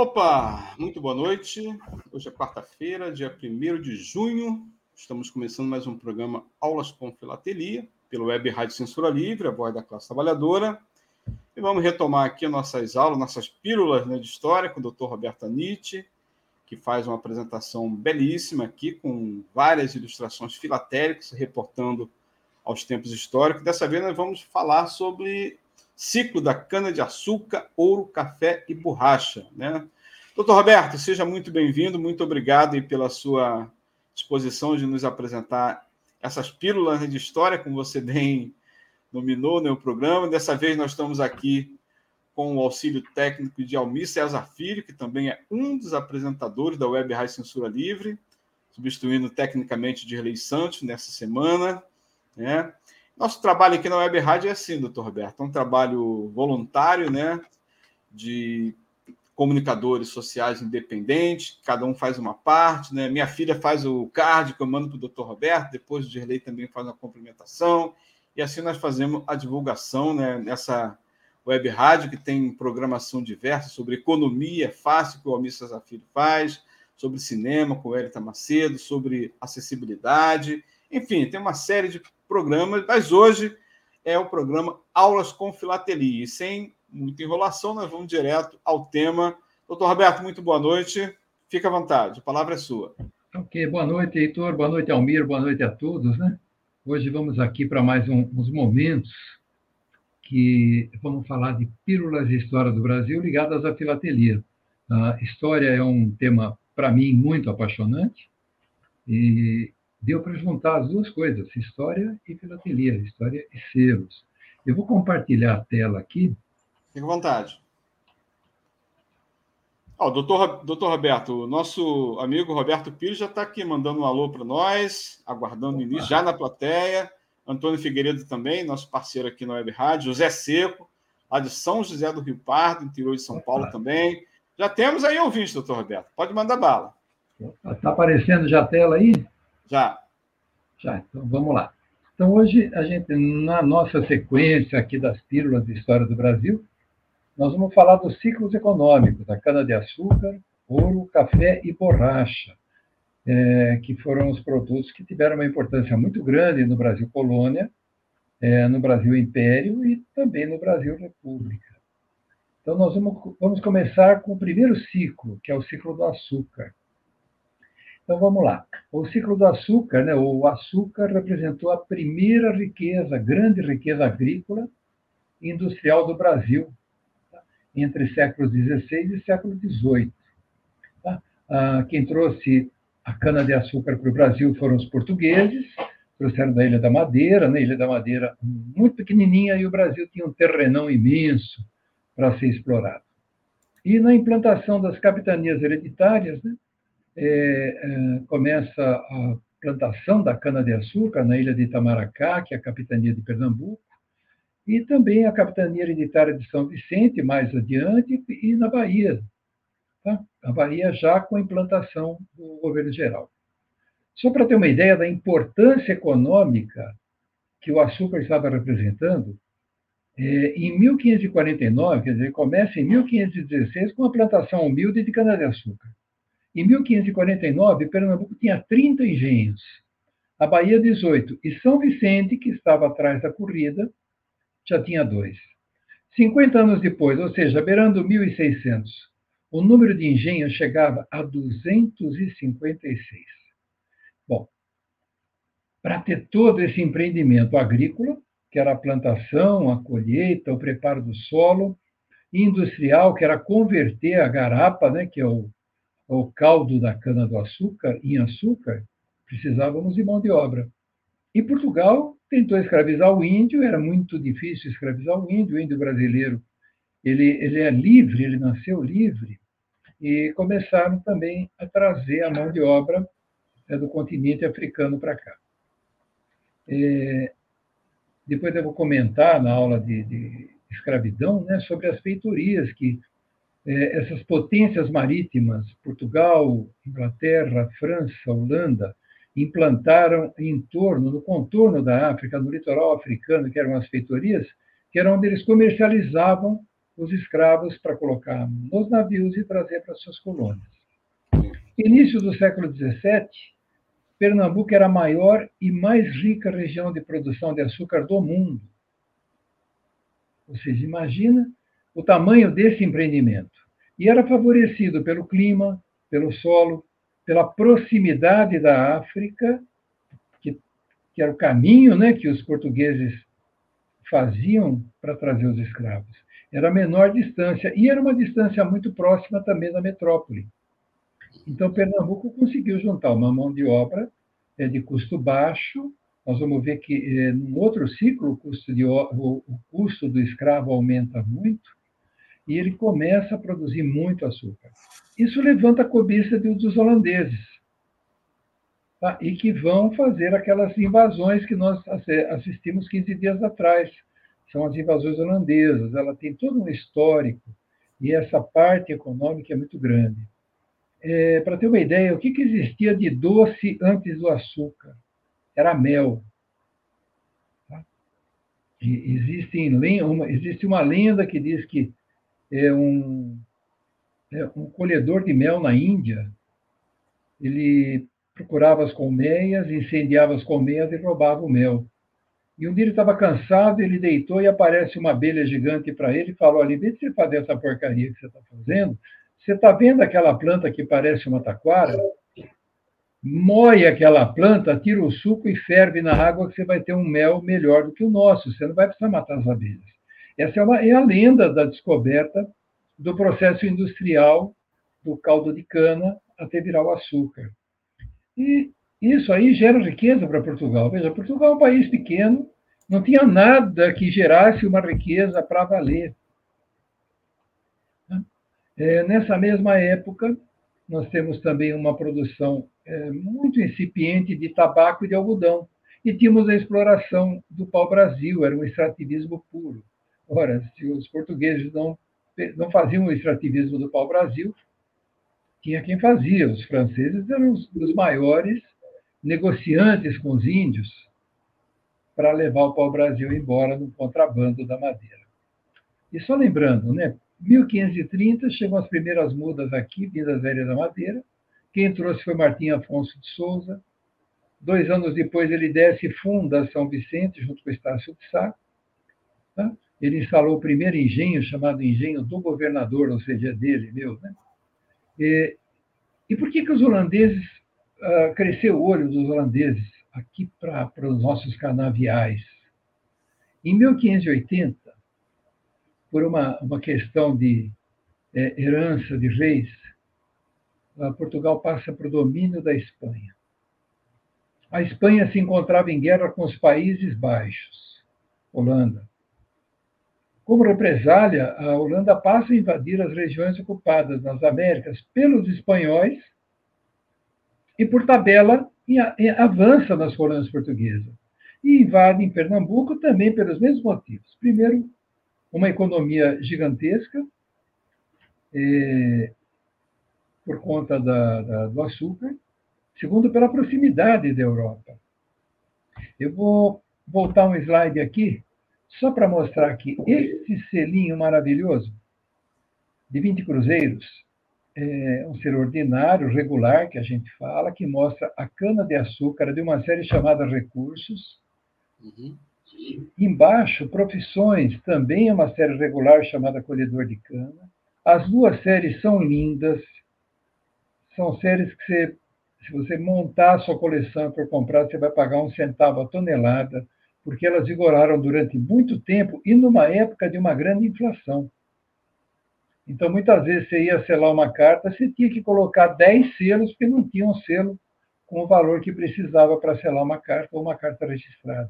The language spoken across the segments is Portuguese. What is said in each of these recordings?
Opa, muito boa noite. Hoje é quarta-feira, dia 1 de junho. Estamos começando mais um programa Aulas com Filatelia, pelo Web Rádio Censura Livre, a voz da classe trabalhadora. E vamos retomar aqui nossas aulas, nossas pílulas né, de história com o Dr. Roberto Nietzsche, que faz uma apresentação belíssima aqui, com várias ilustrações filatélicas, reportando aos tempos históricos. Dessa vez nós vamos falar sobre ciclo da cana-de-açúcar, ouro, café e borracha. Né? Doutor Roberto, seja muito bem-vindo, muito obrigado pela sua disposição de nos apresentar essas pílulas de história, como você bem nominou no programa. Dessa vez nós estamos aqui com o auxílio técnico de Almir César Filho, que também é um dos apresentadores da Web Rádio Censura Livre, substituindo tecnicamente de Relei Santos nessa semana. Né? Nosso trabalho aqui na Web Rádio é assim, doutor Roberto, é um trabalho voluntário, né? De comunicadores sociais independentes, cada um faz uma parte, né? Minha filha faz o card que eu mando para o doutor Roberto, depois o Dirley também faz uma complementação, e assim nós fazemos a divulgação né, nessa web rádio que tem programação diversa sobre economia fácil, que o Almir Filho faz, sobre cinema, com o Elita Macedo, sobre acessibilidade, enfim, tem uma série de programas, mas hoje é o programa Aulas com Filatelia. E sem muita enrolação, nós vamos direto ao tema. Doutor Roberto, muito boa noite. Fica à vontade, a palavra é sua. Ok, boa noite, Heitor, boa noite, Almir, boa noite a todos. Né? Hoje vamos aqui para mais um, uns momentos que vamos falar de pílulas de história do Brasil ligadas à filatelia. A história é um tema, para mim, muito apaixonante e deu para juntar as duas coisas, história e filatelia, história e selos. Eu vou compartilhar a tela aqui. Fique à vontade. Oh, doutor, doutor Roberto, nosso amigo Roberto Pires já está aqui mandando um alô para nós, aguardando o início, já na plateia. Antônio Figueiredo também, nosso parceiro aqui na Web Rádio. José Seco, lá de São José do Rio Pardo, interior de São Paulo também. Já temos aí ouvinte, doutor Roberto. Pode mandar bala. Está aparecendo já a tela aí? Já. Já, então vamos lá. Então, hoje, a gente, na nossa sequência aqui das pílulas de história do Brasil, nós vamos falar dos ciclos econômicos, da cana-de-açúcar, ouro, café e borracha, é, que foram os produtos que tiveram uma importância muito grande no Brasil colônia, é, no Brasil império e também no Brasil república. Então, nós vamos, vamos começar com o primeiro ciclo, que é o ciclo do açúcar. Então vamos lá. O ciclo do açúcar, né? O açúcar representou a primeira riqueza, grande riqueza agrícola e industrial do Brasil, tá? entre séculos XVI e século XVIII. Tá? Ah, quem trouxe a cana-de-açúcar para o Brasil foram os portugueses, trouxeram da Ilha da Madeira, né? Ilha da Madeira muito pequenininha, e o Brasil tinha um terrenão imenso para ser explorado. E na implantação das capitanias hereditárias, né? É, é, começa a plantação da cana-de-açúcar na ilha de Itamaracá, que é a capitania de Pernambuco, e também a capitania hereditária de São Vicente, mais adiante, e na Bahia. Tá? A Bahia já com a implantação do governo geral. Só para ter uma ideia da importância econômica que o açúcar estava representando, é, em 1549, quer dizer, começa em 1516 com a plantação humilde de cana-de-açúcar. Em 1549, Pernambuco tinha 30 engenhos, a Bahia 18, e São Vicente, que estava atrás da corrida, já tinha dois. 50 anos depois, ou seja, beirando 1600, o número de engenhos chegava a 256. Bom, para ter todo esse empreendimento agrícola, que era a plantação, a colheita, o preparo do solo, industrial, que era converter a garapa, né, que é o o caldo da cana-do-açúcar em açúcar, precisávamos de mão de obra. E Portugal tentou escravizar o índio, era muito difícil escravizar o índio, o índio brasileiro. Ele, ele é livre, ele nasceu livre. e começaram também a trazer a mão de obra né, do continente africano para cá. É, depois eu vou comentar na aula de, de escravidão né, sobre as feitorias que essas potências marítimas, Portugal, Inglaterra, França, Holanda, implantaram em torno, no contorno da África, no litoral africano, que eram as feitorias, que era onde eles comercializavam os escravos para colocar nos navios e trazer para suas colônias. Início do século XVII, Pernambuco era a maior e mais rica região de produção de açúcar do mundo. Ou seja, imagina o tamanho desse empreendimento. E era favorecido pelo clima, pelo solo, pela proximidade da África, que, que era o caminho né, que os portugueses faziam para trazer os escravos. Era a menor distância, e era uma distância muito próxima também da metrópole. Então, Pernambuco conseguiu juntar uma mão de obra é, de custo baixo. Nós vamos ver que, é, no outro ciclo, o custo, de, o, o custo do escravo aumenta muito, e ele começa a produzir muito açúcar. Isso levanta a cobiça dos holandeses, tá? e que vão fazer aquelas invasões que nós assistimos 15 dias atrás. São as invasões holandesas, ela tem todo um histórico, e essa parte econômica é muito grande. É, Para ter uma ideia, o que, que existia de doce antes do açúcar? Era mel. Tá? Uma, existe uma lenda que diz que é um, é um colhedor de mel na Índia. Ele procurava as colmeias, incendiava as colmeias e roubava o mel. E um dia ele estava cansado, ele deitou e aparece uma abelha gigante para ele e falou: ali, vê se você fazer essa porcaria que você está fazendo. Você está vendo aquela planta que parece uma taquara? Moe aquela planta, tira o suco e ferve na água que você vai ter um mel melhor do que o nosso. Você não vai precisar matar as abelhas. Essa é, uma, é a lenda da descoberta do processo industrial do caldo de cana até virar o açúcar. E isso aí gera riqueza para Portugal. Veja, Portugal é um país pequeno, não tinha nada que gerasse uma riqueza para valer. É, nessa mesma época, nós temos também uma produção é, muito incipiente de tabaco e de algodão. E tínhamos a exploração do pau-brasil, era um extrativismo puro. Ora, se os portugueses não, não faziam o extrativismo do pau-brasil, tinha quem fazia. Os franceses eram os, os maiores negociantes com os índios para levar o pau-brasil embora no contrabando da madeira. E só lembrando, né, 1530 chegam as primeiras mudas aqui, vindas da Ilha da Madeira. Quem trouxe foi Martim Afonso de Souza. Dois anos depois, ele desce e funda São Vicente, junto com Estácio de Sá. Tá? Ele instalou o primeiro engenho, chamado Engenho do Governador, ou seja, dele, meu. Né? E, e por que, que os holandeses, uh, cresceu o olho dos holandeses aqui para os nossos canaviais? Em 1580, por uma, uma questão de é, herança de reis, uh, Portugal passa para o domínio da Espanha. A Espanha se encontrava em guerra com os Países Baixos, Holanda. Como represália, a Holanda passa a invadir as regiões ocupadas nas Américas pelos espanhóis e, por tabela, avança nas colônias portuguesas. E invade em Pernambuco também pelos mesmos motivos. Primeiro, uma economia gigantesca, é, por conta da, da, do açúcar. Segundo, pela proximidade da Europa. Eu vou voltar um slide aqui só para mostrar que esse selinho maravilhoso, de 20 cruzeiros, é um ser ordinário, regular, que a gente fala, que mostra a cana-de-açúcar de uma série chamada Recursos. Uhum. Embaixo, Profissões, também é uma série regular chamada Colhedor de Cana. As duas séries são lindas, são séries que você, se você montar a sua coleção para comprar, você vai pagar um centavo a tonelada porque elas vigoraram durante muito tempo e numa época de uma grande inflação. Então, muitas vezes você ia selar uma carta, você tinha que colocar 10 selos, porque não tinha um selo com o valor que precisava para selar uma carta ou uma carta registrada.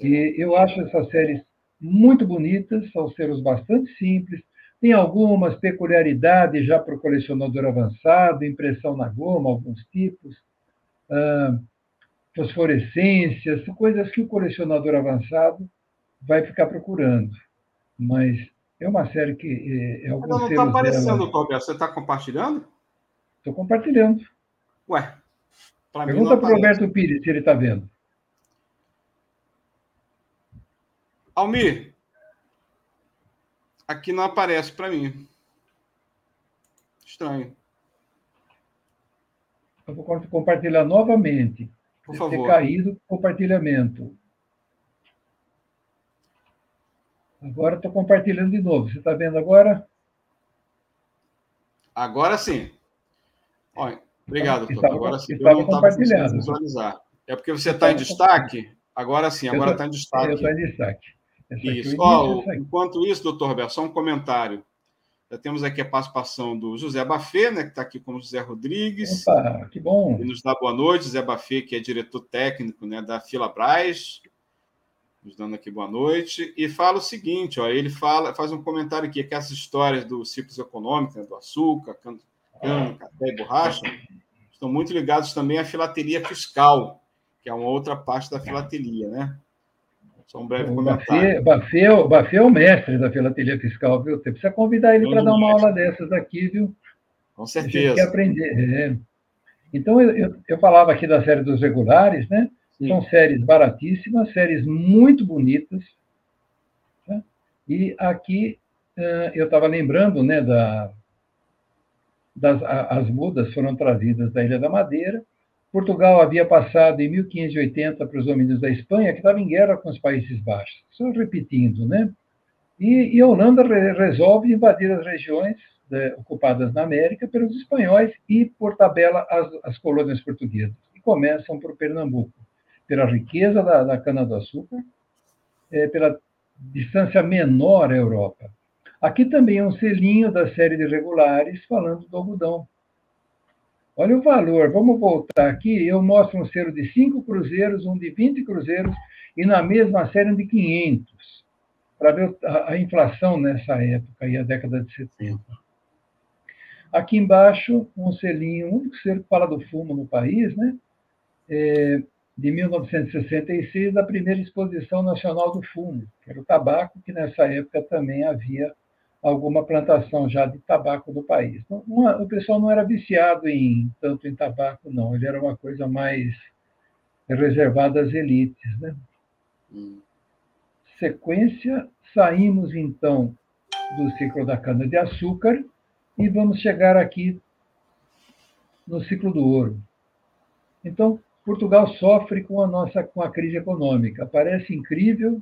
E eu acho essas séries muito bonitas, são selos bastante simples, Tem algumas peculiaridades já para o colecionador avançado, impressão na goma, alguns tipos, fosforescências, coisas que o colecionador avançado vai ficar procurando. Mas é uma série que. É, é não está aparecendo, dela... Você está compartilhando? Estou compartilhando. Ué. Pergunta para o Roberto Pires se ele está vendo. Almir, aqui não aparece para mim. Estranho. Eu vou compartilhar novamente. Por favor. Ter caído o compartilhamento. Agora estou compartilhando de novo. Você está vendo agora? Agora sim. Olha, obrigado, doutor. Estava, agora sim. Estava compartilhando. Visualizar. É porque você está em destaque? Agora sim, agora está em destaque. Eu estou em destaque. Isso. Oh, enquanto isso, doutor Roberto, só um comentário. Já temos aqui a participação do José Bafê, né, que está aqui como José Rodrigues. Opa, que bom. E nos dá boa noite, José Bafê, que é diretor técnico né, da Fila Braz nos dando aqui boa noite, e fala o seguinte: ó, ele fala, faz um comentário aqui, que essas histórias do ciclos econômicos, né, do açúcar, cana, café e borracha, estão muito ligados também à filatelia fiscal, que é uma outra parte da filatelia, né? Só um breve comentário. Bafê, Bafê, é o mestre da filatelia fiscal, viu? Você precisa convidar ele para dar uma aula dessas aqui, viu? Com certeza. Quer aprender. É. Então, eu, eu, eu falava aqui da série dos regulares, né? São séries baratíssimas, séries muito bonitas. Tá? E aqui eu estava lembrando né, da, das as mudas foram trazidas da Ilha da Madeira. Portugal havia passado em 1580 para os domínios da Espanha, que estava em guerra com os Países Baixos. Só repetindo, né? E, e a Holanda re, resolve invadir as regiões né, ocupadas na América pelos espanhóis e, por tabela, as, as colônias portuguesas. E começam por Pernambuco pela riqueza da, da cana-do-açúcar, é, pela distância menor à Europa. Aqui também é um selinho da série de regulares falando do algodão. Olha o valor, vamos voltar aqui, eu mostro um selo de 5 cruzeiros, um de 20 cruzeiros, e na mesma série um de 500, para ver a, inflação nessa época, aí, a década de 70. Aqui embaixo, um selinho, um único selo que fala do fumo no país, né? É, de 1966, da primeira Exposição Nacional do Fumo, que era o tabaco, que nessa época também havia alguma plantação já de tabaco no país. Uma, o pessoal não era viciado em tanto em tabaco, não. Ele era uma coisa mais reservada às elites. Né? Hum. Sequência, saímos então do ciclo da cana-de-açúcar e vamos chegar aqui no ciclo do ouro. Então, Portugal sofre com a nossa com a crise econômica. Parece incrível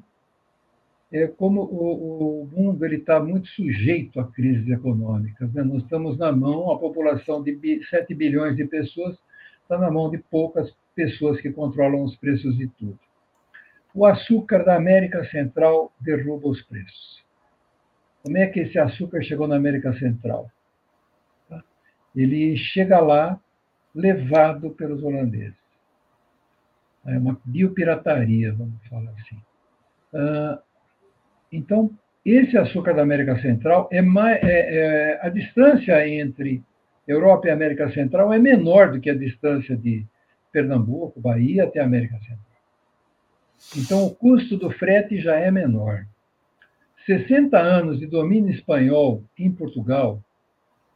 é, como o, o mundo está muito sujeito a crises econômicas. Né? Nós estamos na mão, a população de 7 bilhões de pessoas está na mão de poucas pessoas que controlam os preços de tudo. O açúcar da América Central derruba os preços. Como é que esse açúcar chegou na América Central? Ele chega lá levado pelos holandeses é uma biopirataria, vamos falar assim. Ah, então, esse açúcar da América Central é, mais, é, é, a distância entre Europa e América Central é menor do que a distância de Pernambuco, Bahia até América Central. Então, o custo do frete já é menor. 60 anos de domínio espanhol em Portugal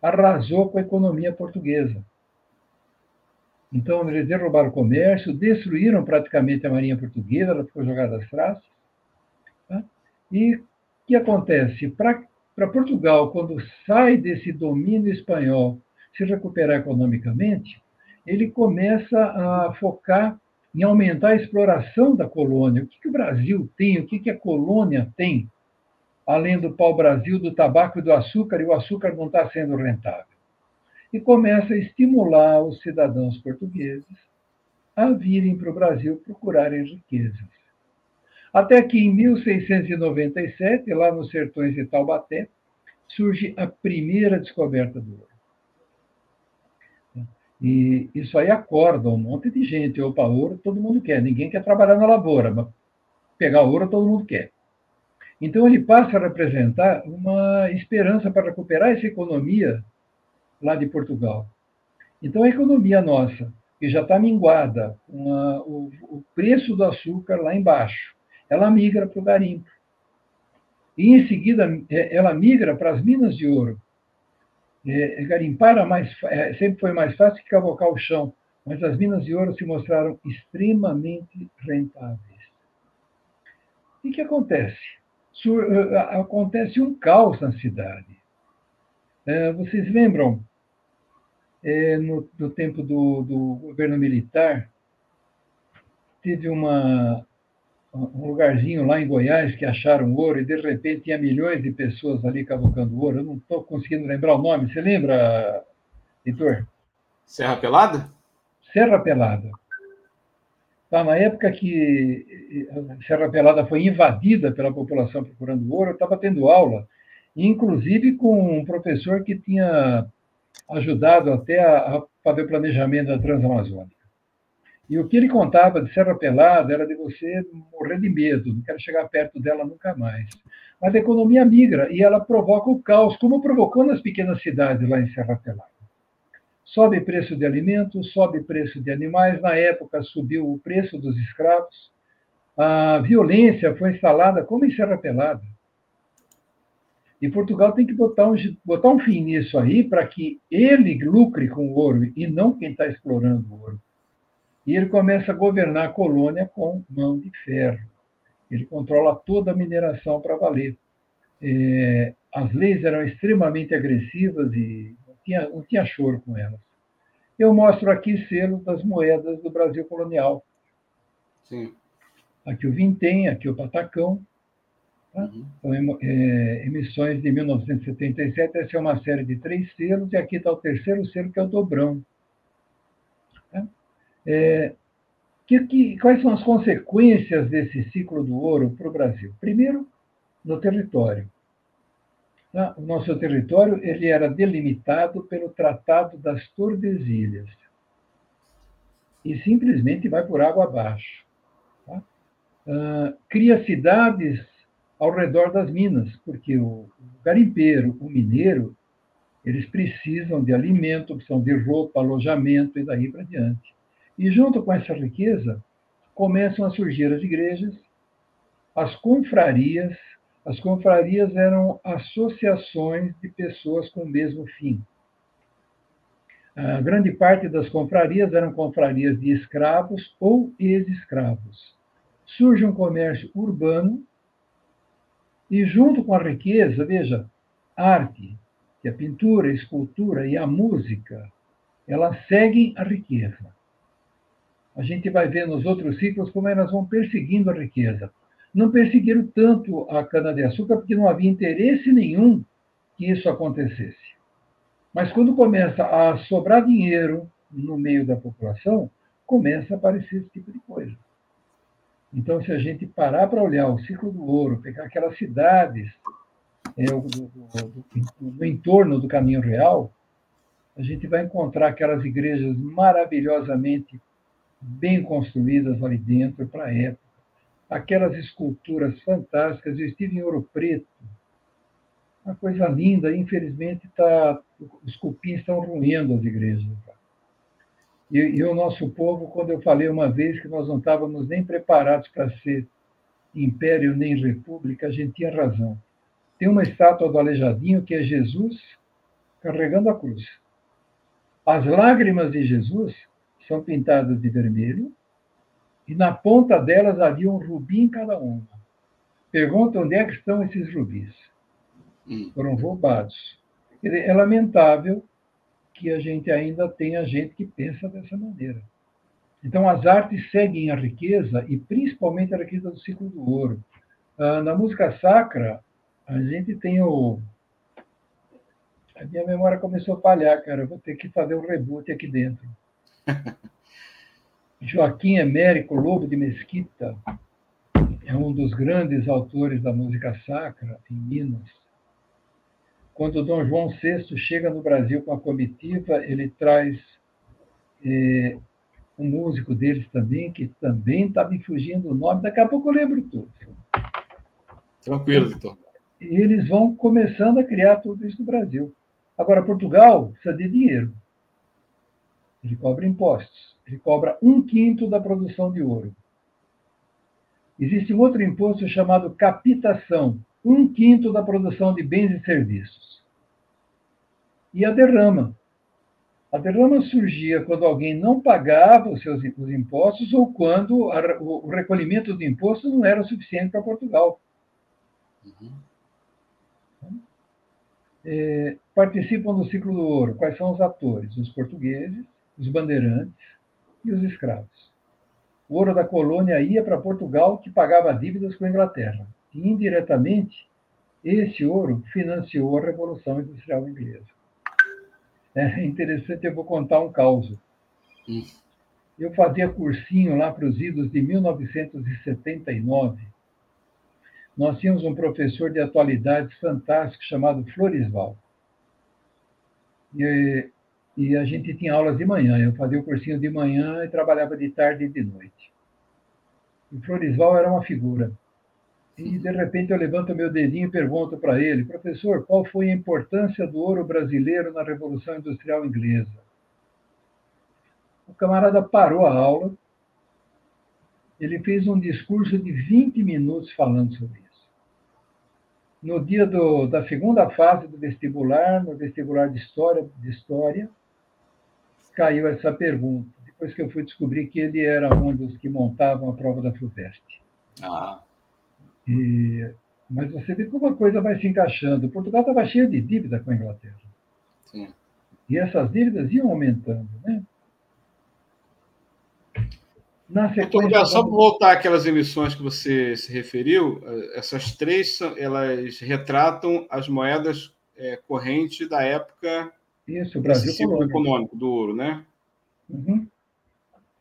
arrasou com a economia portuguesa. Então, eles derrubaram o comércio, destruíram praticamente a marinha portuguesa, ela ficou jogada às traças. E o que acontece? Para Portugal, quando sai desse domínio espanhol, se recuperar economicamente, ele começa a focar em aumentar a exploração da colônia. O que, que o Brasil tem? O que, que a colônia tem? Além do pau-brasil, do tabaco e do açúcar, e o açúcar não está sendo rentável e começa a estimular os cidadãos portugueses a virem para o Brasil procurarem riquezas. Até que em 1697, lá nos sertões de Taubaté, surge a primeira descoberta do ouro. E isso aí acorda um monte de gente. Opa, ouro todo mundo quer. Ninguém quer trabalhar na lavoura, mas pegar ouro todo mundo quer. Então, ele passa a representar uma esperança para recuperar essa economia lá de Portugal. Então, a economia nossa, que já está minguada, uma, o, o, preço do açúcar lá embaixo, ela migra para o garimpo. E, em seguida, é, ela migra para as minas de ouro. É, garimpar era mais, é, sempre foi mais fácil que cavocar o chão, mas as minas de ouro se mostraram extremamente rentáveis. E o que acontece? Sur, acontece um caos na cidade. É, vocês lembram é, no, no, tempo do, do, governo militar, teve uma, um lugarzinho lá em Goiás que acharam ouro e, de repente, tinha milhões de pessoas ali cavocando ouro. Eu não estou conseguindo lembrar o nome. Você lembra, Heitor? Serra Pelada? Serra Pelada. Tá, na época que Serra Pelada foi invadida pela população procurando ouro, eu estava tendo aula, inclusive com um professor que tinha ajudado até a, a fazer o planejamento da Transamazônica. E o que ele contava de Serra Pelada era de você morrer de medo, não quero chegar perto dela nunca mais. Mas a economia migra e ela provoca o caos, como provocou nas pequenas cidades lá em Serra Pelada. Sobe preço de alimentos, sobe preço de animais. Na época, subiu o preço dos escravos. A violência foi instalada como em Serra Pelada. E Portugal tem que botar um, botar um fim nisso aí para que ele lucre com o ouro e não quem está explorando o ouro. E ele começa a governar a colônia com mão de ferro. Ele controla toda a mineração para valer. É, as leis eram extremamente agressivas e não tinha, não tinha choro com elas. Eu mostro aqui selo das moedas do Brasil colonial. Sim. Aqui o Vintém, aqui o Patacão, Tá? Uhum. São é, emissões de 1977. Essa é uma série de três selos, e aqui está o terceiro selo, que é o Dobrão. É, que, que, quais são as consequências desse ciclo do ouro para o Brasil? Primeiro, no território. Tá? O nosso território ele era delimitado pelo Tratado das Tordesilhas e simplesmente vai por água abaixo. Tá? Uh, cria cidades ao redor das minas, porque o garimpeiro, o mineiro, eles precisam de alimento, precisam de roupa, alojamento e daí para diante. E junto com essa riqueza, começam a surgir as igrejas, as confrarias. As confrarias eram associações de pessoas com o mesmo fim. A grande parte das confrarias eram confrarias de escravos ou ex-escravos. Surge um comércio urbano e junto com a riqueza, veja, arte, que a pintura, a escultura e a música, elas seguem a riqueza. A gente vai ver nos outros ciclos como elas vão perseguindo a riqueza. Não perseguiram tanto a cana-de-açúcar porque não havia interesse nenhum que isso acontecesse. Mas quando começa a sobrar dinheiro no meio da população, começa a aparecer esse tipo de coisa. Então, se a gente parar para olhar o ciclo do ouro, pegar aquelas cidades é, do, do, do, do, entorno do caminho real, a gente vai encontrar aquelas igrejas maravilhosamente bem construídas ali dentro para a época. Aquelas esculturas fantásticas. Eu estive em Ouro Preto, uma coisa linda. Infelizmente, tá, os cupins estão ruindo as igrejas. E, e, o nosso povo, quando eu falei uma vez que nós não estávamos nem preparados para ser império nem república, a gente tinha razão. Tem uma estátua do Aleijadinho que é Jesus carregando a cruz. As lágrimas de Jesus são pintadas de vermelho e na ponta delas havia um rubi em cada uma. Pergunta onde é que estão esses rubis. Hum. Foram roubados. É lamentável que a gente ainda tenha gente que pensa dessa maneira. Então, as artes seguem a riqueza, e principalmente a riqueza do ciclo do ouro. Ah, na música sacra, a gente tem o. A minha memória começou a falhar, cara. Eu vou ter que fazer um reboot aqui dentro. Joaquim Emérico Lobo de Mesquita é um dos grandes autores da música sacra em Minas. Quando Dom João VI chega no Brasil com a comitiva, ele traz é, um músico deles também, que também está me fugindo o nome, daqui a pouco eu lembro tudo. Tranquilo, doutor. E eles vão começando a criar tudo isso no Brasil. Agora, Portugal precisa de dinheiro. Ele cobra impostos. Ele cobra um quinto da produção de ouro. Existe um outro imposto chamado capitação, um quinto da produção de bens e serviços. E a derrama. A derrama surgia quando alguém não pagava os seus os impostos ou quando a, o recolhimento do imposto não era suficiente para Portugal. Uhum. É, participam do ciclo do ouro. Quais são os atores? Os portugueses, os bandeirantes e os escravos. O ouro da colônia ia para Portugal, que pagava dívidas com a Inglaterra. E, indiretamente, esse ouro financiou a Revolução Industrial Inglesa. É interessante, eu vou contar um caso. Eu fazia cursinho lá para os idos de 1979. Nós tínhamos um professor de atualidades fantástico chamado Florisval. E, e a gente tinha aulas de manhã. Eu fazia o cursinho de manhã e trabalhava de tarde e de noite. E Florisval era uma figura. E, de repente, eu levanto meu dedinho e pergunto para ele, professor, qual foi a importância do ouro brasileiro na Revolução Industrial Inglesa? O camarada parou a aula, ele fez um discurso de 20 minutos falando sobre isso. No dia do, da segunda fase do vestibular, no vestibular de história, de história, caiu essa pergunta, depois que eu fui descobrir que ele era um dos que montavam a prova da FUVEST. Ah. E, mas você vê como a coisa vai se encaixando. Portugal estava cheio de dívida com a Inglaterra. Sim. E essas dívidas iam aumentando, né? Na sequência, então, só para voltar àquelas emissões que você se referiu, eh, essas três elas retratam as moedas é, correntes da época Isso, o Brasil ciclo econômico do ouro, né? Uhum.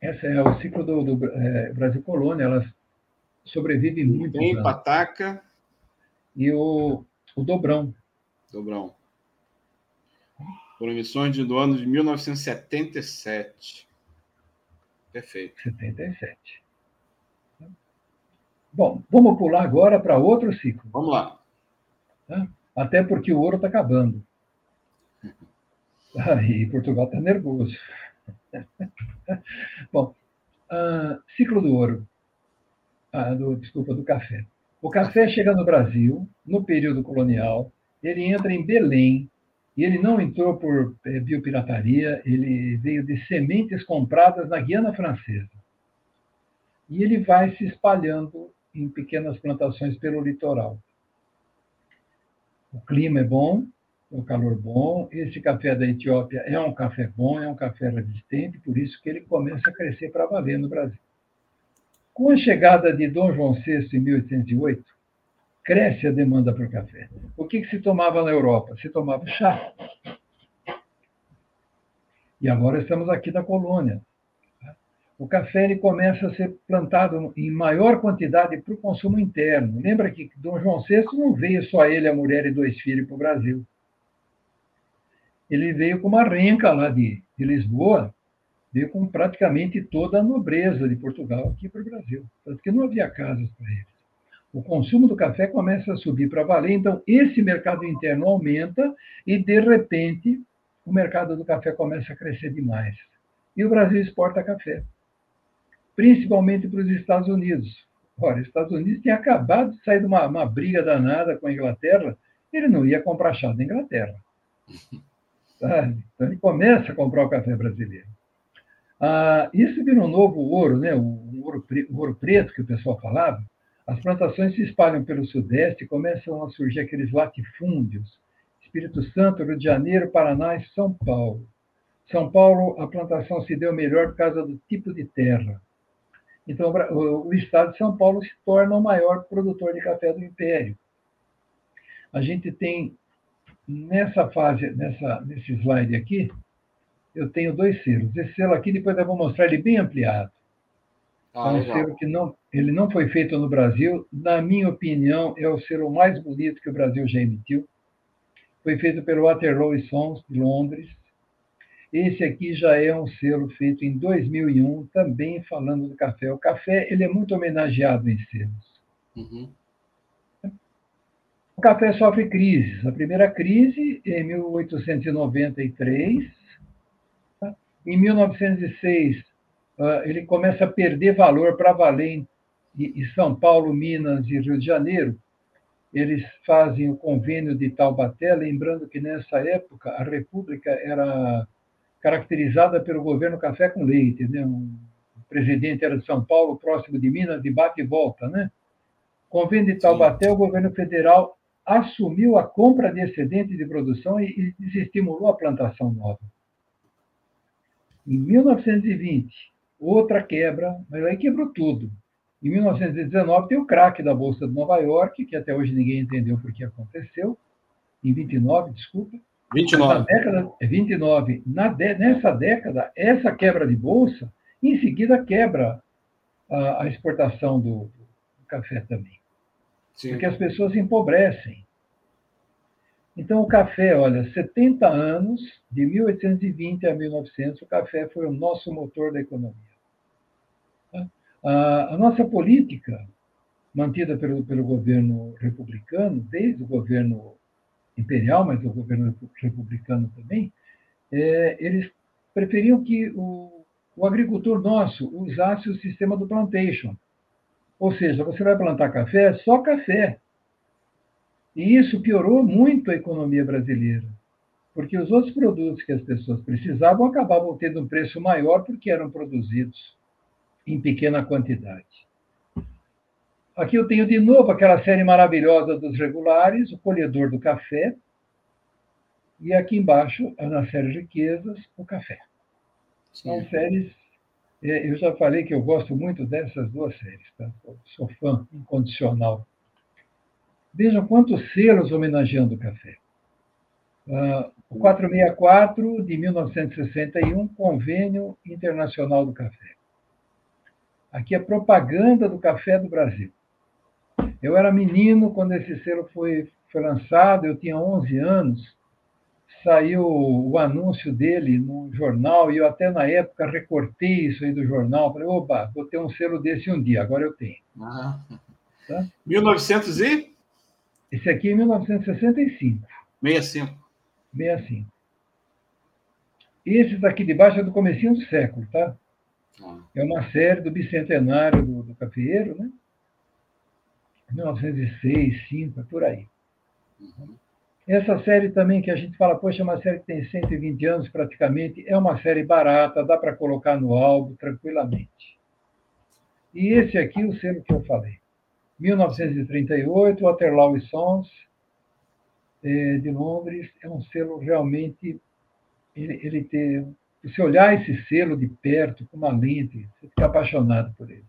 Esse é o ciclo do, do é, Brasil colônia. Elas sobrevive muito. Tem. Pataca. E o, o Dobrão. Dobrão. Foram emissões do ano de 1977. Perfeito. 77. Bom, vamos pular agora para outro ciclo. Vamos lá. Tá? Até porque o ouro está acabando. Aí Portugal está nervoso. Bom, uh, ciclo do ouro ah, do, desculpa, do café. O café chega no Brasil, no período colonial, ele entra em Belém, e ele não entrou por é, biopirataria, ele veio de sementes compradas na Guiana Francesa. E ele vai se espalhando em pequenas plantações pelo litoral. O clima é bom, o calor bom. Esse café da Etiópia é um café bom, é um café resistente, por isso que ele começa a crescer para valer no Brasil. Com a chegada de Dom João VI em 1808, cresce a demanda por café. O que, que se tomava na Europa? Se tomava chá. E agora estamos aqui na colônia. O café ele começa a ser plantado em maior quantidade para o consumo interno. Lembra que Dom João VI não veio só ele, a mulher e dois filhos para o Brasil. Ele veio com uma renca lá de, de Lisboa, veio com praticamente toda a nobreza de Portugal aqui para o Brasil, porque não havia casas para eles. O consumo do café começa a subir para valer, então esse mercado interno aumenta e, de repente, o mercado do café começa a crescer demais. E o Brasil exporta café, principalmente para os Estados Unidos. Ora, os Estados Unidos tinha acabado de sair de uma, uma briga danada com a Inglaterra, ele não ia comprar chá da Inglaterra. Então ele começa a comprar o café brasileiro. Ah, isso vira um novo ouro, né? o, ouro, o ouro preto que o pessoal falava. As plantações se espalham pelo Sudeste e começam a surgir aqueles latifúndios. Espírito Santo, Rio de Janeiro, Paraná e São Paulo. São Paulo, a plantação se deu melhor por causa do tipo de terra. Então, o estado de São Paulo se torna o maior produtor de café do Império. A gente tem, nessa fase, nessa, nesse slide aqui, eu tenho dois selos. Esse selo aqui, depois eu vou mostrar ele bem ampliado. Ah, é um selo que não, ele não foi feito no Brasil. Na minha opinião, é o selo mais bonito que o Brasil já emitiu. Foi feito pelo Waterloo Sons, de Londres. Esse aqui já é um selo feito em 2001, também falando do café. O café ele é muito homenageado em selos. Uhum. O café sofre crises. A primeira crise em 1893. Tá? Em 1906, ah, ele começa a perder valor para valer em São Paulo, Minas e Rio de Janeiro. Eles fazem o convênio de Taubaté, lembrando que nessa época a República era caracterizada pelo governo café com leite. Né? O presidente era de São Paulo, próximo de Minas, de bate e volta. Né? Convênio de Taubaté, Sim. o governo federal assumiu a compra de excedente de produção e, desestimulou a plantação nova. Em 1920, outra quebra, mas aí quebrou tudo. Em 1919 tem o craque da Bolsa de Nova York, que até hoje ninguém entendeu por que aconteceu. Em 29, desculpa. 29. Na década, 29. É na de, nessa década, essa quebra de bolsa, em seguida quebra a, a exportação do, do, café também. Sim. Porque as pessoas empobrecem. Então, o café, olha, 70 anos, de 1820 a 1900, o café foi o nosso motor da economia. A, a nossa política, mantida pelo, pelo governo republicano, desde o governo imperial, mas o governo republicano também, é, eles preferiam que o, o agricultor nosso usasse o sistema do plantation. Ou seja, você vai plantar café, só café. E isso piorou muito a economia brasileira, porque os outros produtos que as pessoas precisavam acabavam tendo um preço maior porque eram produzidos em pequena quantidade. Aqui eu tenho de novo aquela série maravilhosa dos regulares, o colhedor do café, e aqui embaixo, na série Riquezas, o café. São séries. Eu já falei que eu gosto muito dessas duas séries, tá? sou fã incondicional. Vejam quantos selos homenageando o café. Uh, o 464, de 1961, Convênio Internacional do Café. Aqui é propaganda do café do Brasil. Eu era menino quando esse selo foi, foi lançado, eu tinha 11 anos. Saiu o anúncio dele no jornal e eu até na época recortei isso aí do jornal. Falei, opa, vou ter um selo desse um dia, agora eu tenho. Ah. Tá? 1900 e? Esse aqui é 1965. 65. 65. Esse daqui de baixo é do comecinho do século, tá? Ah. É uma série do bicentenário do, do cafeeiro, né? 1906, 5, é por aí. Uhum. Essa série também que a gente fala, poxa, é uma série que tem 120 anos praticamente, é uma série barata, dá para colocar no álbum tranquilamente. E esse aqui, o selo que eu falei. 1938, Waterloo Sons, eh, de Londres, é um selo realmente. Ele, ele tem você olhar esse selo de perto, com uma lente, você fica apaixonado por ele.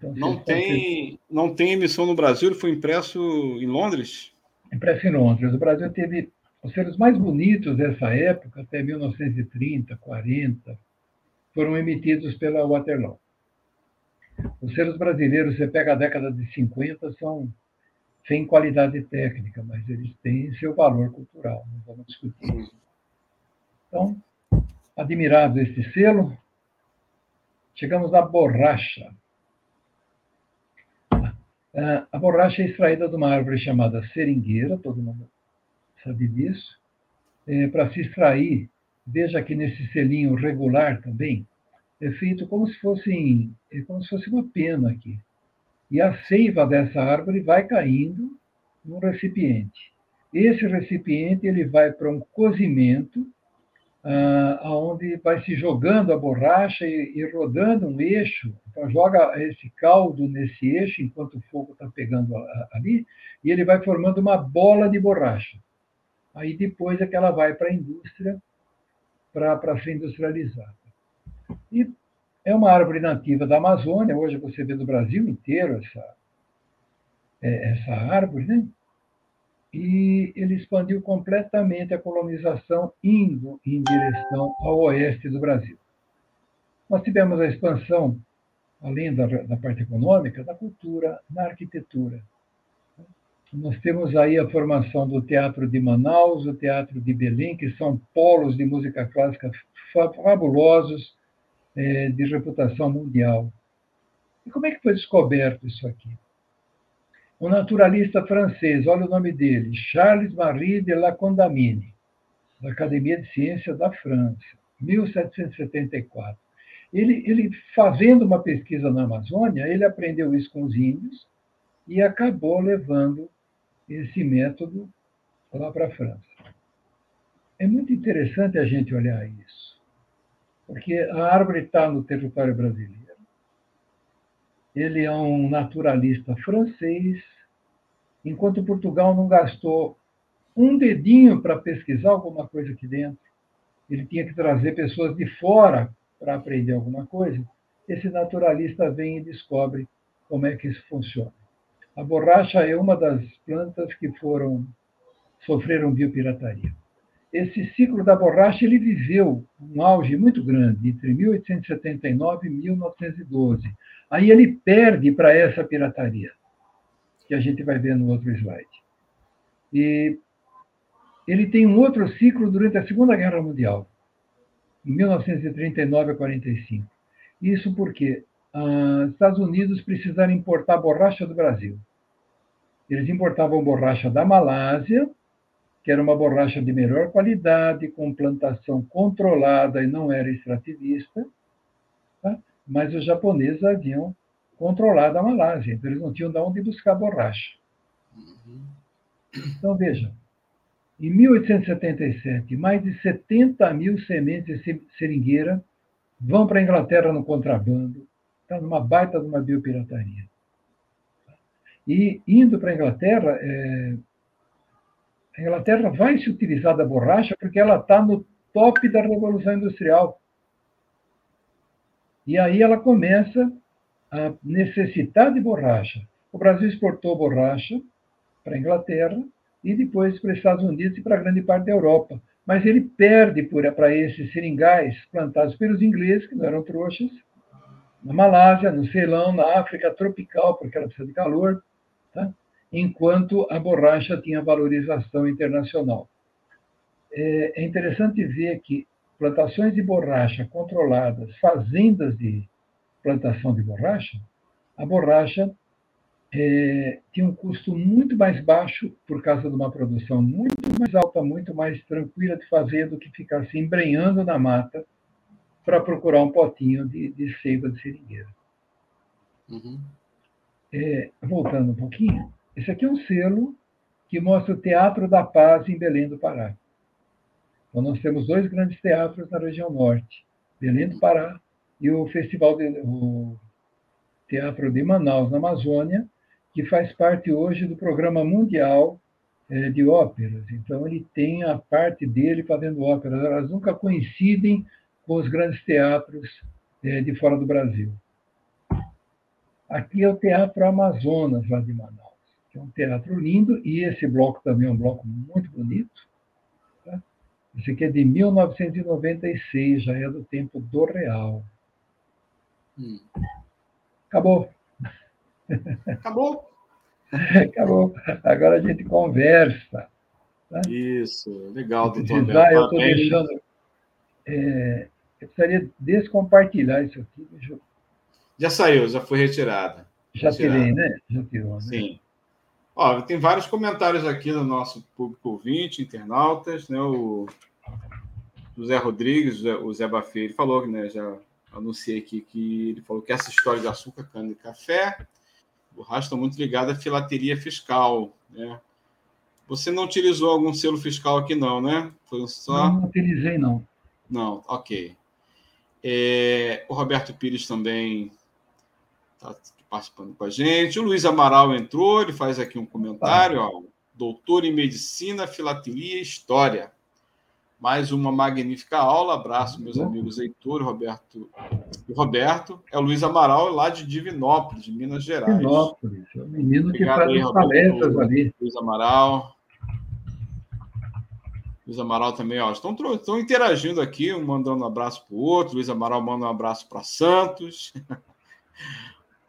Então, não, tem, não tem emissão no Brasil, ele foi impresso em Londres? Impresso em Londres. O Brasil teve os selos mais bonitos dessa época, até 1930, 40, foram emitidos pela Waterloo. Os selos brasileiros, você pega a década de 50, são sem qualidade técnica, mas eles têm seu valor cultural, não vamos discutir isso. Então, admirado este selo, chegamos à borracha. A borracha é extraída de uma árvore chamada seringueira, todo mundo sabe disso. É, Para se extrair, veja que nesse selinho regular também, é feito como se fosse, é como se fosse uma pena aqui e a seiva dessa árvore vai caindo num recipiente. Esse recipiente ele vai para um cozimento, ah, onde vai se jogando a borracha e, e, rodando um eixo. Então, joga esse caldo nesse eixo enquanto o fogo está pegando ali, e ele vai formando uma bola de borracha. Aí depois é que ela vai para a indústria para ser industrializada. E é uma árvore nativa da Amazônia, hoje você vê no Brasil inteiro essa, é, essa árvore, né? E ele expandiu completamente a colonização indo em direção ao oeste do Brasil. Nós tivemos a expansão, além da, da parte econômica, da cultura, na arquitetura. Nós temos aí a formação do Teatro de Manaus, o Teatro de Belém, que são polos de música clássica fabulosos, é, de reputação mundial. E como é que foi descoberto isso aqui? Um naturalista francês, olha o nome dele, Charles Marie de la Condamine, da Academia de Ciências da França, 1774. Ele, ele, fazendo uma pesquisa na Amazônia, ele aprendeu isso com os índios e acabou levando esse método lá para a França. É muito interessante a gente olhar isso, porque a árvore está no território brasileiro. Ele é um naturalista francês, enquanto Portugal não gastou um dedinho para pesquisar alguma coisa aqui dentro. Ele tinha que trazer pessoas de fora para aprender alguma coisa. Esse naturalista vem e descobre como é que isso funciona. A borracha é uma das plantas que foram sofreram biopirataria. Esse ciclo da borracha ele viveu um auge muito grande entre 1879 e 1912. Aí ele perde para essa pirataria, que a gente vai ver no outro slide. E ele tem um outro ciclo durante a Segunda Guerra Mundial, em 1939 a 45. Isso porque os ah, Estados Unidos precisaram importar borracha do Brasil. Eles importavam borracha da Malásia, que era uma borracha de melhor qualidade, com plantação controlada e não era extrativista, tá? mas os japoneses haviam controlado a Malásia, então eles não tinham de onde buscar borracha. Então, veja, em 1877, mais de 70 mil sementes de seringueira vão para a Inglaterra no contrabando, está numa baita de uma biopirataria. E indo para a Inglaterra, é, a Inglaterra vai se utilizar da borracha porque ela está no top da Revolução Industrial. E aí ela começa a necessitar de borracha. O Brasil exportou borracha para a Inglaterra e depois para os Estados Unidos e para grande parte da Europa. Mas ele perde para esses seringais plantados pelos ingleses, que não eram trouxas, na Malásia, no Ceilão, na África tropical, porque ela precisa de calor, tá? Enquanto a borracha tinha valorização internacional. É, é interessante ver que plantações de borracha controladas, fazendas de plantação de borracha, a borracha é, tinha um custo muito mais baixo por causa de uma produção muito mais alta, muito mais tranquila de fazer do que ficar se embrenhando na mata para procurar um potinho de, de seiva de seringueira. Uhum. É, voltando um pouquinho, esse aqui é um selo que mostra o Teatro da Paz em Belém do Pará. Então, nós temos dois grandes teatros na região norte, Belém do Pará e o Festival de, o Teatro de Manaus, na Amazônia, que faz parte hoje do Programa Mundial é, de Óperas. Então, ele tem a parte dele fazendo óperas. Elas nunca coincidem com os grandes teatros é, de fora do Brasil. Aqui é o Teatro Amazonas, lá de Manaus, que é um teatro lindo, e esse bloco também é um bloco muito bonito. Tá? Esse aqui é de 1996, já é do tempo do Real. Hum. Acabou. Acabou? Acabou. Agora a gente conversa. Tá? Isso, legal, doutor. Ah, eu estou deixando. É, eu precisaria descompartilhar isso aqui. Eu... Já saiu, já foi retirada. Já tirei, né? Já tirou, né? Sim. Ó, tem vários comentários aqui do nosso público ouvinte, internautas, né? O José Rodrigues, o Zé Bafê, ele falou, né? Já anunciei aqui que ele falou que essa história de açúcar, cana e café borracha está muito ligada à filateria fiscal, né? Você não utilizou algum selo fiscal aqui, não, né? Foi só. Não, não utilizei, não. Não, ok. É, o Roberto Pires também está participando com a gente. O Luiz Amaral entrou, ele faz aqui um comentário, ó, doutor em medicina, filatelia e história. Mais uma magnífica aula. Abraço, meus amigos Heitor, Roberto e Roberto. É o Luiz Amaral, lá de Divinópolis, de Minas Gerais. Divinópolis, é o menino Obrigado que faz as palestras ali. Luiz Amaral. Luiz Amaral também, ó, estão, estão interagindo aqui, um mandando um abraço para o outro. Luiz Amaral manda um abraço para Santos.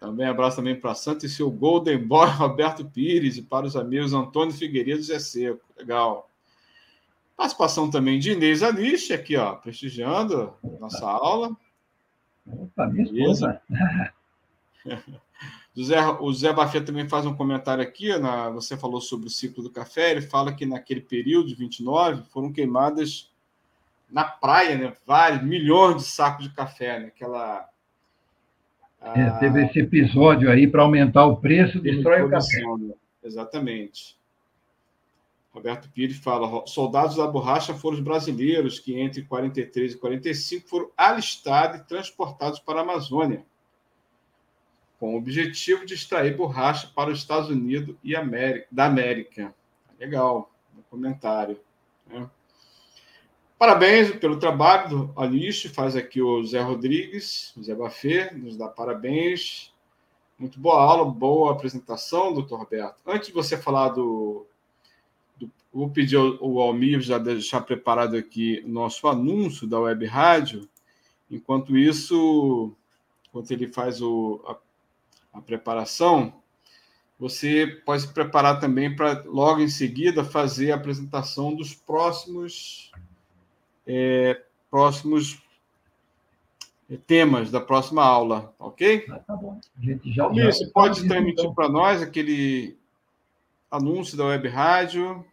também abraço também para Santos e seu Golden Boy Roberto Pires e para os amigos Antônio Figueiredo e Zé Seco. Legal. Participação também de Inês Alice, aqui, ó, prestigiando nossa aula. Opa, minha esposa. O Zé, o Zé Bafia também faz um comentário aqui, na, você falou sobre o ciclo do café, ele fala que naquele período de 29 foram queimadas na praia, né, vários, milhões de sacos de café, né, aquela... É, teve esse episódio aí para aumentar o preço, destrói o café. Exatamente. Roberto Pires fala: soldados da borracha foram os brasileiros que, entre 43 e 45, foram alistados e transportados para a Amazônia com o objetivo de extrair borracha para os Estados Unidos e América, da América. Legal, no comentário. Né? Parabéns pelo trabalho do Alice, faz aqui o Zé Rodrigues, o Zé Bafê, nos dá parabéns. Muito boa aula, boa apresentação, doutor Roberto. Antes de você falar do. do vou pedir ao, Almir já deixar preparado aqui nosso anúncio da web rádio. Enquanto isso, enquanto ele faz o, a a preparação, você pode se preparar também para logo em seguida fazer a apresentação dos próximos é, próximos é, temas da próxima aula, ok? Ah, tá bom. Já, já, você pode transmitir então. para nós aquele anúncio da web rádio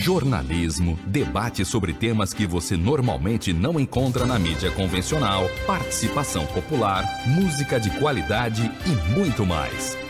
jornalismo, debate sobre temas que você normalmente não encontra na mídia convencional, participação popular, música de qualidade e muito mais.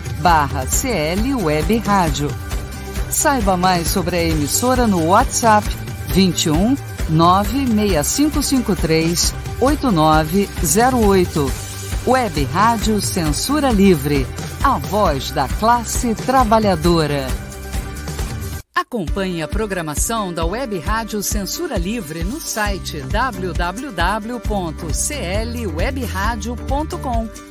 barra CL Web Rádio. Saiba mais sobre a emissora no WhatsApp 21 96553 8908. Web Rádio Censura Livre, a voz da classe trabalhadora. Acompanhe a programação da Web Rádio Censura Livre no site www.clwebradio.com,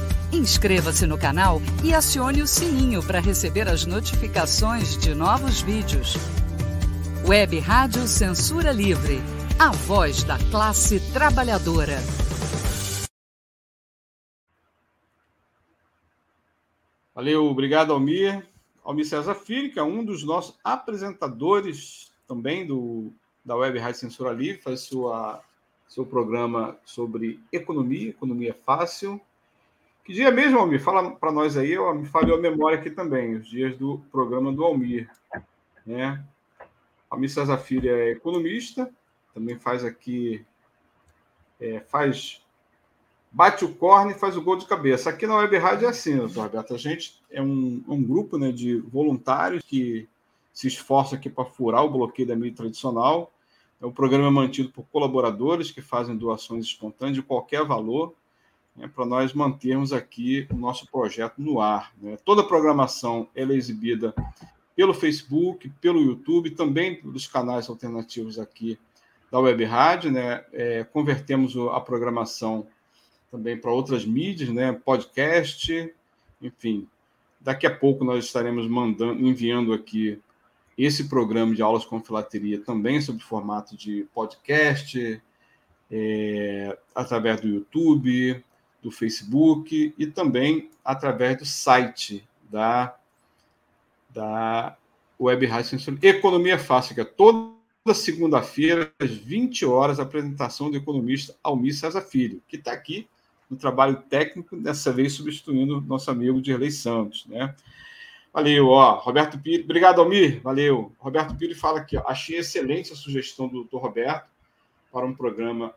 Inscreva-se no canal e acione o sininho para receber as notificações de novos vídeos. Web Rádio Censura Livre. A voz da classe trabalhadora. Valeu, obrigado, Almir. Almir César é um dos nossos apresentadores também do, da Web Rádio Censura Livre, faz sua, seu programa sobre economia, economia fácil. Que dia mesmo, Almir? Fala para nós aí, eu, me falhou a memória aqui também, os dias do programa do Almir. Né? Almir César Filho é economista, também faz aqui, é, faz bate o corne e faz o gol de cabeça. Aqui na Web Rádio é assim, doutor Roberto. A gente é um, um grupo né, de voluntários que se esforçam aqui para furar o bloqueio da mídia tradicional. É um programa mantido por colaboradores que fazem doações espontâneas de qualquer valor, né, para nós mantermos aqui o nosso projeto no ar. Né? Toda a programação é exibida pelo Facebook, pelo YouTube, também dos canais alternativos aqui da Web Rádio. Né? É, convertemos a programação também para outras mídias, né? Podcast, enfim. Daqui a pouco nós estaremos mandando, enviando aqui esse programa de aulas com filateria também sob formato de podcast, é, através do YouTube, do Facebook e também através do site da, da Web Rádio Censura. Economia Fácil, que é toda segunda-feira, às 20 horas, a apresentação do economista Almir César Filho, que está aqui no trabalho técnico, dessa vez substituindo nosso amigo Dirley Santos. Né? Valeu, ó. Roberto Pires, obrigado, Almir, valeu. Roberto Pires fala aqui, ó, achei excelente a sugestão do doutor Roberto para um programa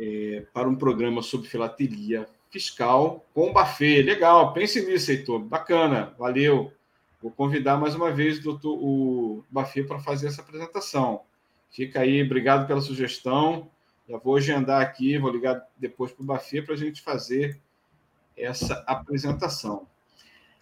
é, para um programa sobre filatelia fiscal com Bafê. Legal, pense nisso, Heitor. Bacana, valeu. Vou convidar mais uma vez o, doutor, o Bafê para fazer essa apresentação. Fica aí, obrigado pela sugestão. Já vou agendar aqui, vou ligar depois para o Bafê para a gente fazer essa apresentação.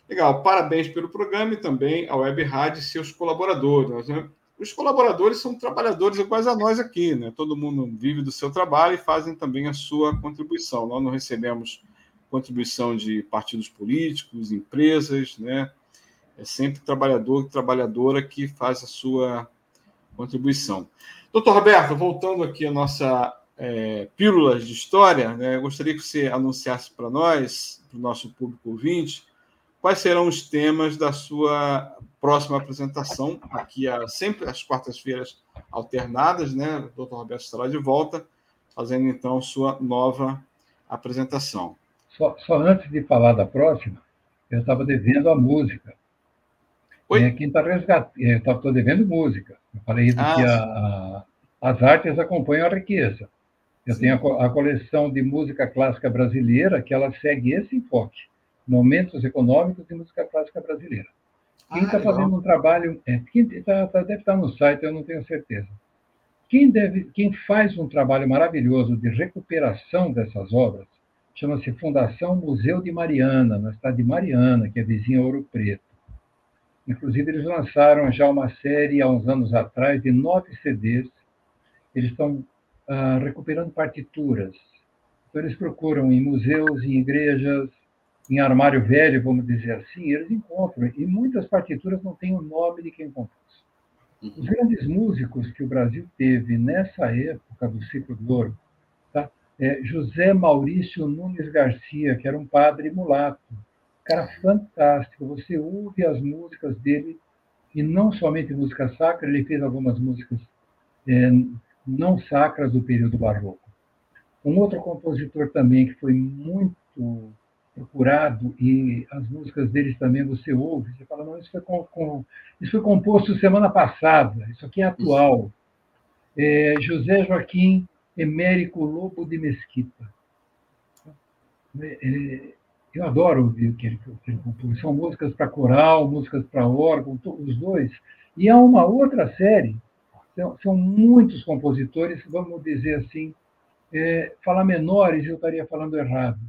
Legal, parabéns pelo programa e também à Web Rádio e seus colaboradores. Né? Os colaboradores são trabalhadores iguais a nós aqui, né? Todo mundo vive do seu trabalho e fazem também a sua contribuição. Nós não recebemos contribuição de partidos políticos, empresas, né? É sempre trabalhador e trabalhadora que faz a sua contribuição. Doutor Roberto, voltando aqui à nossa é, Pílulas de História, né? Gostaria que você anunciasse para nós, para o nosso público ouvinte, quais serão os temas da sua próxima apresentação, aqui a, sempre às quartas-feiras alternadas, né? O doutor Roberto estará de volta, fazendo então sua nova apresentação. Só, só antes de falar da próxima, eu estava devendo a música. Oi? É, quem está resgatando. Eu estou devendo música. Eu falei ah, que a, a, as artes acompanham a riqueza. Eu sim. tenho a, a coleção de música clássica brasileira que ela segue esse enfoque momentos econômicos e música clássica brasileira. Quem está ah, fazendo um trabalho, é, quem tá, tá, deve estar tá no site, eu não tenho certeza. Quem, deve, quem faz um trabalho maravilhoso de recuperação dessas obras chama-se Fundação Museu de Mariana, na cidade de Mariana, que é vizinha Ouro Preto. Inclusive, eles lançaram já uma série há uns anos atrás de nove CDs. Eles estão ah, recuperando partituras. Então, eles procuram em museus, em igrejas, em armário velho, vamos dizer assim, eles encontram. E muitas partituras não têm o nome de quem compôs. Uhum. Os grandes músicos que o Brasil teve nessa época do ciclo do ouro, tá? é José Maurício Nunes Garcia, que era um padre mulato, cara fantástico. Você ouve as músicas dele, e não somente música sacra, ele fez algumas músicas é, não sacras do período barroco. Um outro compositor também que foi muito procurado e as músicas deles também você ouve, você fala, não, isso foi, com, com, isso foi composto semana passada, isso aqui é atual. É, José Joaquim Emérico Lobo de Mesquita. É, é, eu adoro ouvir o que ele, que ele compôs. São músicas para coral, músicas para órgão, os dois. E há uma outra série, são, são muitos compositores, vamos dizer assim, é, falar menores, eu estaria falando errado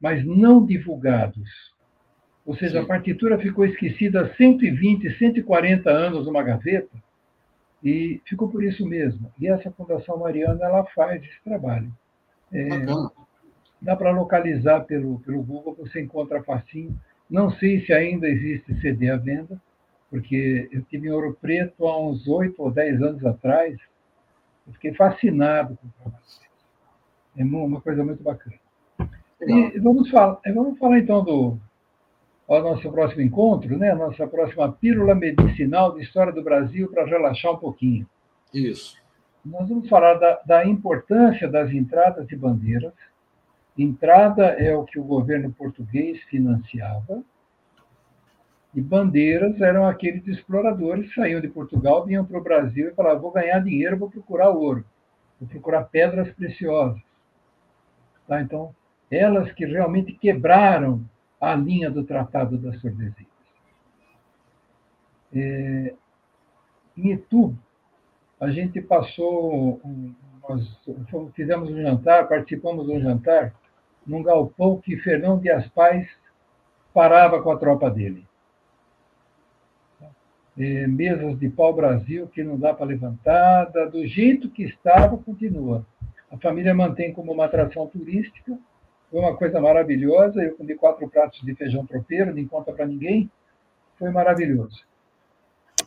mas não divulgados. Ou seja, Sim. a partitura ficou esquecida há 120, 140 anos numa gaveta e ficou por isso mesmo. E essa Fundação Mariana ela faz esse trabalho. É, dá para localizar pelo, pelo Google, você encontra facinho. Não sei se ainda existe CD à venda, porque eu tive em Ouro Preto há uns oito ou dez anos atrás. Eu fiquei fascinado com o trabalho. É uma coisa muito bacana. E vamos falar, vamos falar então do nosso próximo encontro, né? Nossa próxima pílula medicinal de história do Brasil para relaxar um pouquinho. Isso. Nós vamos falar da, da importância das entradas de bandeiras. Entrada é o que o governo português financiava, e bandeiras eram aqueles exploradores que saíam de Portugal, vinham para o Brasil e falavam: vou ganhar dinheiro, vou procurar ouro, vou procurar pedras preciosas. Tá? Então, elas que realmente quebraram a linha do Tratado das Tordesilhas. É, em Itu, a gente passou, nós fizemos um jantar, participamos de um jantar num galpão que Fernão Dias Paz parava com a tropa dele. É, mesas de pau-brasil que não dá para levantar, do jeito que estava, continua. A família mantém como uma atração turística foi uma coisa maravilhosa. Eu comi quatro pratos de feijão tropeiro, nem conta para ninguém. Foi maravilhoso.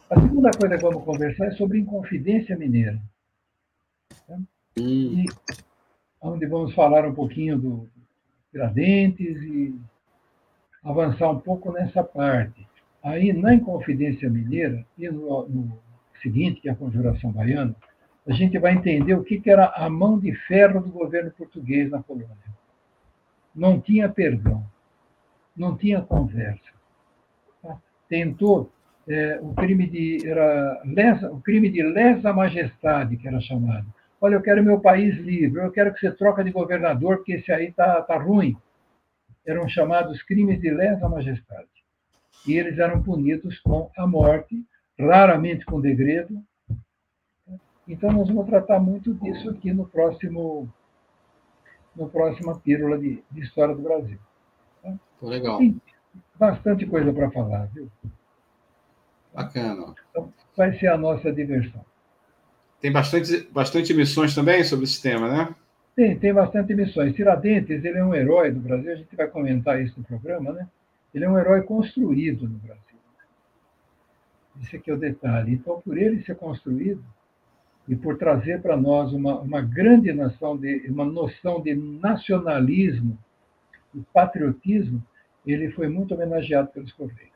A segunda coisa que vamos conversar é sobre Inconfidência Mineira. Hum. E, onde vamos falar um pouquinho do Tiradentes e avançar um pouco nessa parte. Aí, na Inconfidência Mineira e no, no, seguinte, que é a Conjuração Baiana, a gente vai entender o que era a mão de ferro do governo português na colônia. Não tinha perdão, não tinha conversa. Tá? Tentou é, o crime de era lesa, o crime de lesa majestade que era chamado. Olha, eu quero meu país livre, eu quero que você troca de governador porque esse aí tá tá ruim. Eram chamados crimes de lesa majestade. E eles eram punidos com a morte, raramente com degredo, então, nós vamos tratar muito disso aqui no próximo, no próxima pílula de, de História do Brasil. Tá? Legal. Tem bastante coisa para falar, viu? Bacana. Então, vai ser a nossa diversão. Tem bastante, bastante emissões também sobre esse tema, né? Tem, tem bastante emissões. Tiradentes, ele é um herói do Brasil, a gente vai comentar isso no programa, né? Ele é um herói construído no Brasil. Esse aqui é o detalhe. Então, por ele ser construído, e por trazer para nós uma, uma grande noção de, uma noção de nacionalismo e patriotismo, ele foi muito homenageado pelos Correios.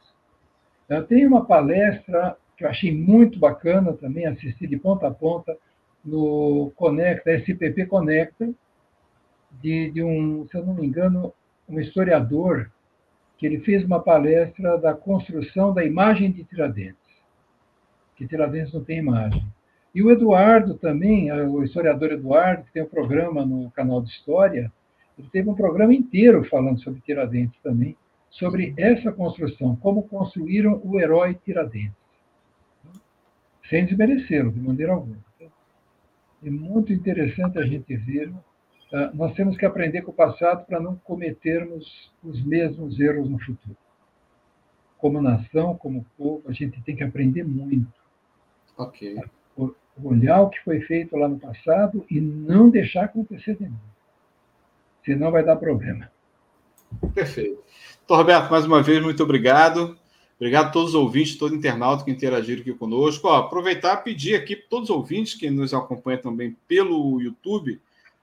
Eu tenho uma palestra que eu achei muito bacana também, assisti de ponta a ponta, no Conecta, SPP Conecta, de, de um, se eu não me engano, um historiador, que ele fez uma palestra da construção da imagem de Tiradentes, que Tiradentes não tem imagem. E o Eduardo também, o historiador Eduardo, que tem um programa no canal de História, ele teve um programa inteiro falando sobre Tiradentes também, sobre essa construção, como construíram o herói Tiradentes. Sem desmerecê-lo, de maneira alguma. É muito interessante a gente ver. Tá? Nós temos que aprender com o passado para não cometermos os mesmos erros no futuro. Como nação, como povo, a gente tem que aprender muito. Ok. Olhar o que foi feito lá no passado e não deixar acontecer de novo. Senão vai dar problema. Perfeito. Então, Roberto, mais uma vez, muito obrigado. Obrigado a todos os ouvintes, todo internauta que interagiram aqui conosco. Ó, aproveitar e pedir aqui para todos os ouvintes que nos acompanham também pelo YouTube,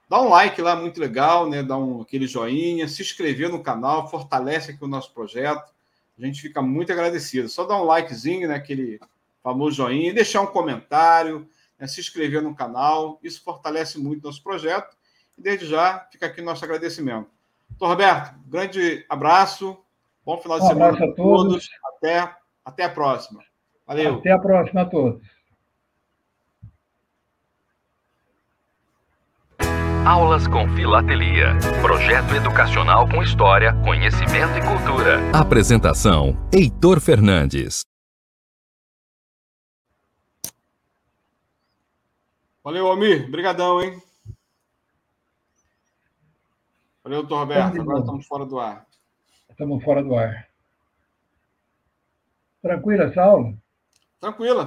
dá um like lá, muito legal, né? Dá um, aquele joinha, se inscrever no canal, fortalece aqui o nosso projeto. A gente fica muito agradecido. Só dá um likezinho, né? Aquele famoso joinha, deixar um comentário, né, se inscrever no canal. Isso fortalece muito nosso projeto. E desde já fica aqui nosso agradecimento. Doutor Roberto, grande abraço. Bom final de um semana a todos. todos. Até, até a próxima. Valeu. Até a próxima a todos. Aulas com Filatelia. Projeto educacional com história, conhecimento e cultura. Apresentação: Heitor Fernandes. Valeu, Almir. Obrigadão, hein? Valeu, doutor Roberto. Agora estamos fora do ar. Estamos fora do ar. Tranquila essa aula? Tranquila.